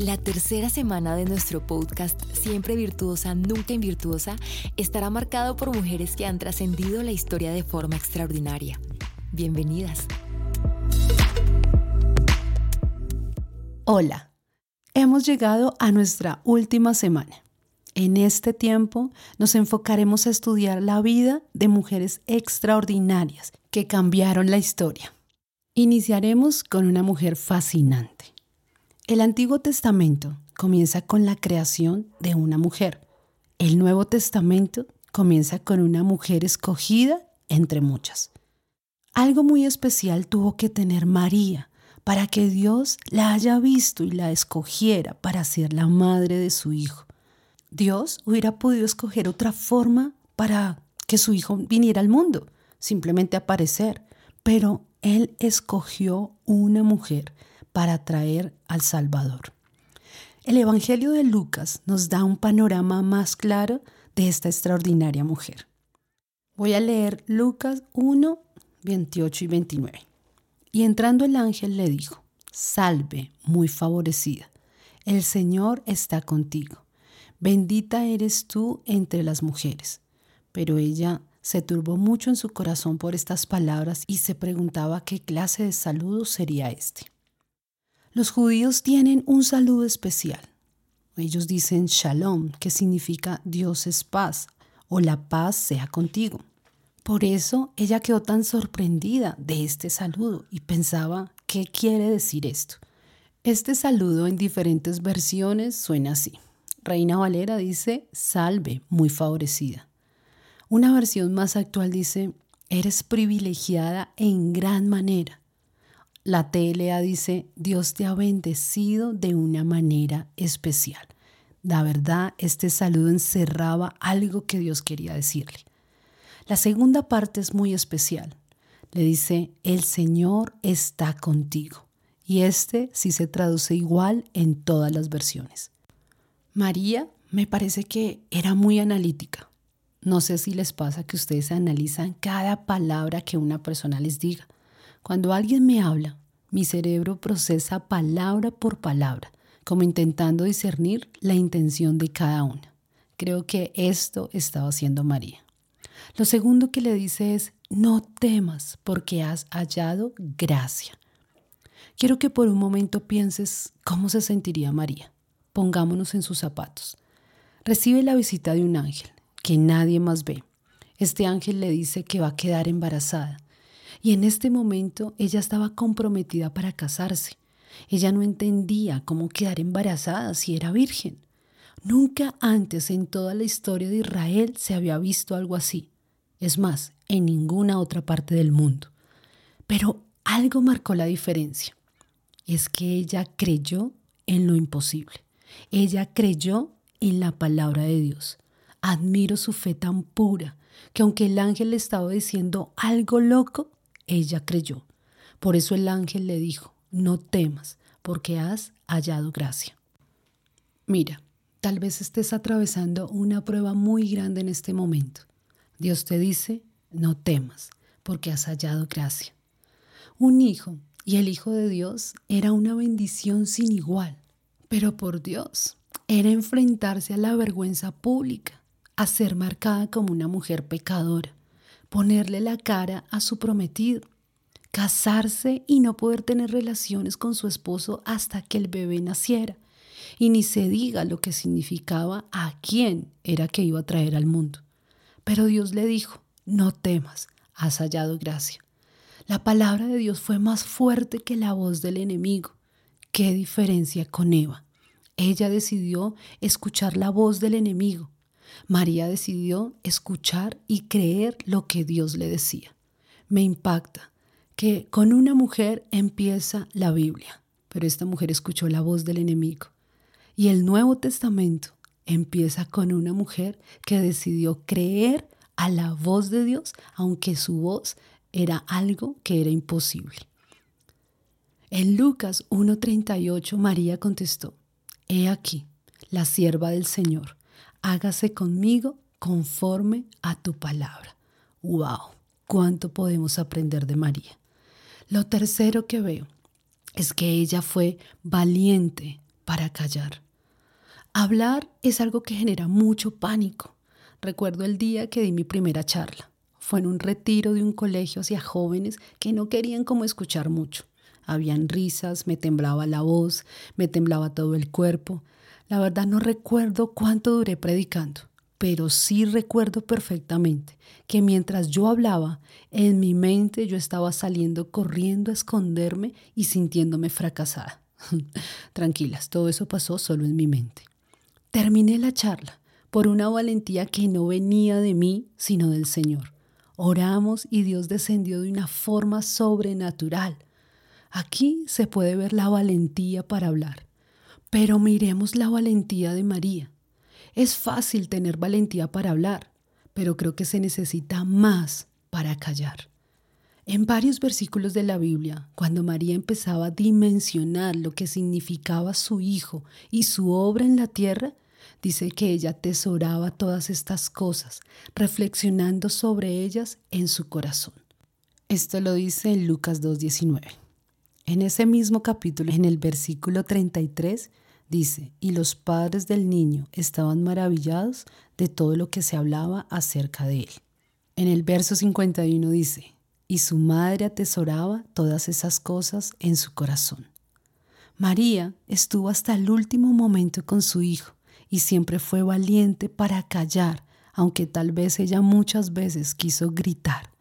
La tercera semana de nuestro podcast Siempre Virtuosa, Nunca Invirtuosa estará marcado por mujeres que han trascendido la historia de forma extraordinaria. Bienvenidas. Hola, hemos llegado a nuestra última semana. En este tiempo nos enfocaremos a estudiar la vida de mujeres extraordinarias que cambiaron la historia. Iniciaremos con una mujer fascinante. El Antiguo Testamento comienza con la creación de una mujer. El Nuevo Testamento comienza con una mujer escogida entre muchas. Algo muy especial tuvo que tener María para que Dios la haya visto y la escogiera para ser la madre de su hijo. Dios hubiera podido escoger otra forma para que su hijo viniera al mundo, simplemente aparecer, pero Él escogió una mujer para traer al Salvador. El Evangelio de Lucas nos da un panorama más claro de esta extraordinaria mujer. Voy a leer Lucas 1, 28 y 29. Y entrando el ángel le dijo, Salve, muy favorecida, el Señor está contigo. Bendita eres tú entre las mujeres. Pero ella se turbó mucho en su corazón por estas palabras y se preguntaba qué clase de saludo sería este. Los judíos tienen un saludo especial. Ellos dicen shalom, que significa Dios es paz o la paz sea contigo. Por eso ella quedó tan sorprendida de este saludo y pensaba, ¿qué quiere decir esto? Este saludo en diferentes versiones suena así. Reina Valera dice, salve, muy favorecida. Una versión más actual dice, eres privilegiada en gran manera. La TLA dice, Dios te ha bendecido de una manera especial. La verdad, este saludo encerraba algo que Dios quería decirle. La segunda parte es muy especial. Le dice, el Señor está contigo. Y este sí se traduce igual en todas las versiones. María me parece que era muy analítica. No sé si les pasa que ustedes analizan cada palabra que una persona les diga. Cuando alguien me habla, mi cerebro procesa palabra por palabra, como intentando discernir la intención de cada una. Creo que esto estaba haciendo María. Lo segundo que le dice es, no temas porque has hallado gracia. Quiero que por un momento pienses cómo se sentiría María. Pongámonos en sus zapatos. Recibe la visita de un ángel que nadie más ve. Este ángel le dice que va a quedar embarazada y en este momento ella estaba comprometida para casarse. Ella no entendía cómo quedar embarazada si era virgen. Nunca antes en toda la historia de Israel se había visto algo así. Es más, en ninguna otra parte del mundo. Pero algo marcó la diferencia. Es que ella creyó en lo imposible. Ella creyó en la palabra de Dios. Admiro su fe tan pura que aunque el ángel le estaba diciendo algo loco, ella creyó. Por eso el ángel le dijo, no temas, porque has hallado gracia. Mira, tal vez estés atravesando una prueba muy grande en este momento. Dios te dice, no temas, porque has hallado gracia. Un hijo y el Hijo de Dios era una bendición sin igual, pero por Dios era enfrentarse a la vergüenza pública, a ser marcada como una mujer pecadora, ponerle la cara a su prometido, casarse y no poder tener relaciones con su esposo hasta que el bebé naciera, y ni se diga lo que significaba a quién era que iba a traer al mundo. Pero Dios le dijo, no temas, has hallado gracia. La palabra de Dios fue más fuerte que la voz del enemigo. ¿Qué diferencia con Eva? Ella decidió escuchar la voz del enemigo María decidió escuchar y creer lo que Dios le decía. Me impacta que con una mujer empieza la Biblia, pero esta mujer escuchó la voz del enemigo. Y el Nuevo Testamento empieza con una mujer que decidió creer a la voz de Dios, aunque su voz era algo que era imposible. En Lucas 1.38 María contestó, He aquí, la sierva del Señor, hágase conmigo conforme a tu palabra. ¡Wow! ¿Cuánto podemos aprender de María? Lo tercero que veo es que ella fue valiente para callar. Hablar es algo que genera mucho pánico. Recuerdo el día que di mi primera charla. Fue en un retiro de un colegio hacia jóvenes que no querían como escuchar mucho. Habían risas, me temblaba la voz, me temblaba todo el cuerpo. La verdad no recuerdo cuánto duré predicando, pero sí recuerdo perfectamente que mientras yo hablaba, en mi mente yo estaba saliendo corriendo a esconderme y sintiéndome fracasada. Tranquilas, todo eso pasó solo en mi mente. Terminé la charla por una valentía que no venía de mí, sino del Señor. Oramos y Dios descendió de una forma sobrenatural. Aquí se puede ver la valentía para hablar. Pero miremos la valentía de María. Es fácil tener valentía para hablar, pero creo que se necesita más para callar. En varios versículos de la Biblia, cuando María empezaba a dimensionar lo que significaba su hijo y su obra en la tierra, dice que ella atesoraba todas estas cosas, reflexionando sobre ellas en su corazón. Esto lo dice en Lucas 2.19. En ese mismo capítulo, en el versículo 33, dice, y los padres del niño estaban maravillados de todo lo que se hablaba acerca de él. En el verso 51 dice, y su madre atesoraba todas esas cosas en su corazón. María estuvo hasta el último momento con su hijo y siempre fue valiente para callar, aunque tal vez ella muchas veces quiso gritar,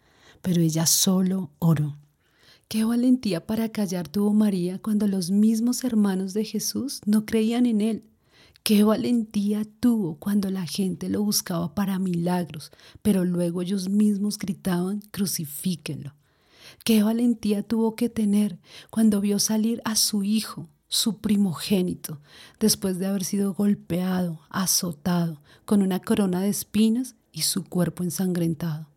pero ella solo oró. Qué valentía para callar tuvo María cuando los mismos hermanos de Jesús no creían en él Qué valentía tuvo cuando la gente lo buscaba para milagros, pero luego ellos mismos gritaban, crucifíquenlo. Qué valentía tuvo que tener cuando vio salir a su hijo, su primogénito, después de haber sido golpeado, azotado, con una corona de espinas y su cuerpo ensangrentado.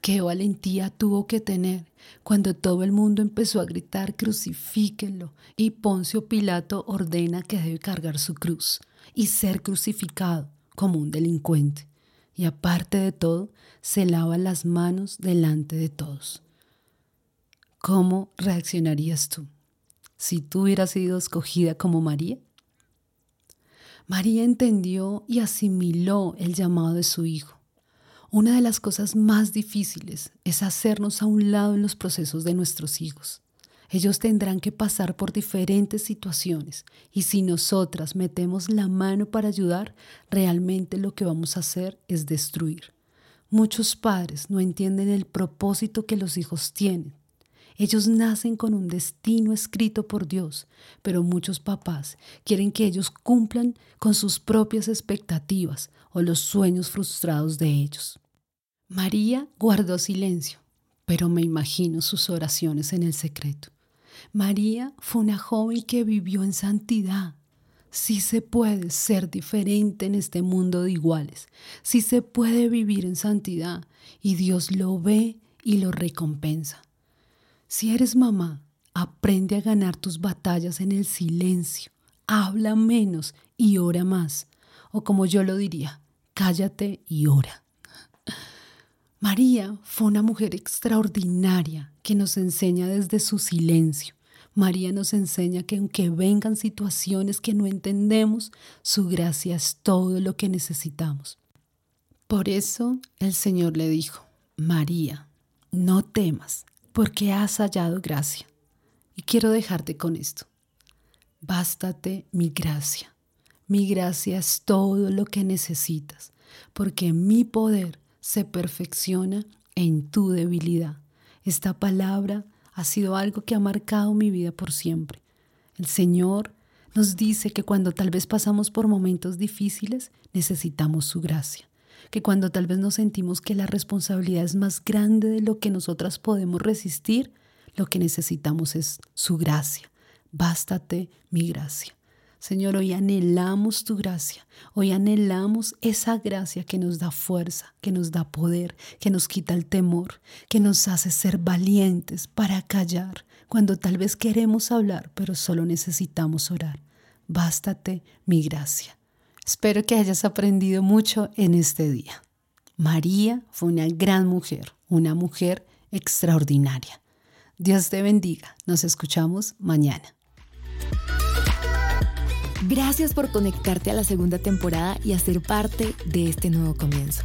Qué valentía tuvo que tener cuando todo el mundo empezó a gritar crucifíquenlo y Poncio Pilato ordena que debe cargar su cruz y ser crucificado como un delincuente. Y aparte de todo, se lava las manos delante de todos. ¿Cómo reaccionarías tú si tú hubieras sido escogida como María? María entendió y asimiló el llamado de su hijo una de las cosas más difíciles es hacernos a un lado en los procesos de nuestros hijos. Ellos tendrán que pasar por diferentes situaciones y si nosotras metemos la mano para ayudar, realmente lo que vamos a hacer es destruir. Muchos padres no entienden el propósito que los hijos tienen. Ellos nacen con un destino escrito por Dios, pero muchos papás quieren que ellos cumplan con sus propias expectativas o los sueños frustrados de ellos. María guardó silencio, pero me imagino sus oraciones en el secreto. María fue una joven que vivió en santidad. Sí se puede ser diferente en este mundo de iguales. Sí se puede vivir en santidad y Dios lo ve y lo recompensa. Si eres mamá, aprende a ganar tus batallas en el silencio. Habla menos y ora más. O como yo lo diría, cállate y ora. María fue una mujer extraordinaria que nos enseña desde su silencio. María nos enseña que aunque vengan situaciones que no entendemos, su gracia es todo lo que necesitamos. Por eso el Señor le dijo, María, no temas, porque has hallado gracia. Y quiero dejarte con esto. Bástate mi gracia. Mi gracia es todo lo que necesitas, porque mi poder se perfecciona en tu debilidad. Esta palabra ha sido algo que ha marcado mi vida por siempre. El Señor nos dice que cuando tal vez pasamos por momentos difíciles, necesitamos su gracia. Que cuando tal vez nos sentimos que la responsabilidad es más grande de lo que nosotras podemos resistir, lo que necesitamos es su gracia. Bástate mi gracia. Señor, hoy anhelamos tu gracia, hoy anhelamos esa gracia que nos da fuerza, que nos da poder, que nos quita el temor, que nos hace ser valientes para callar cuando tal vez queremos hablar, pero solo necesitamos orar. Bástate mi gracia. Espero que hayas aprendido mucho en este día. María fue una gran mujer, una mujer extraordinaria. Dios te bendiga. Nos escuchamos mañana. Gracias por conectarte a la segunda temporada y hacer parte de este nuevo comienzo.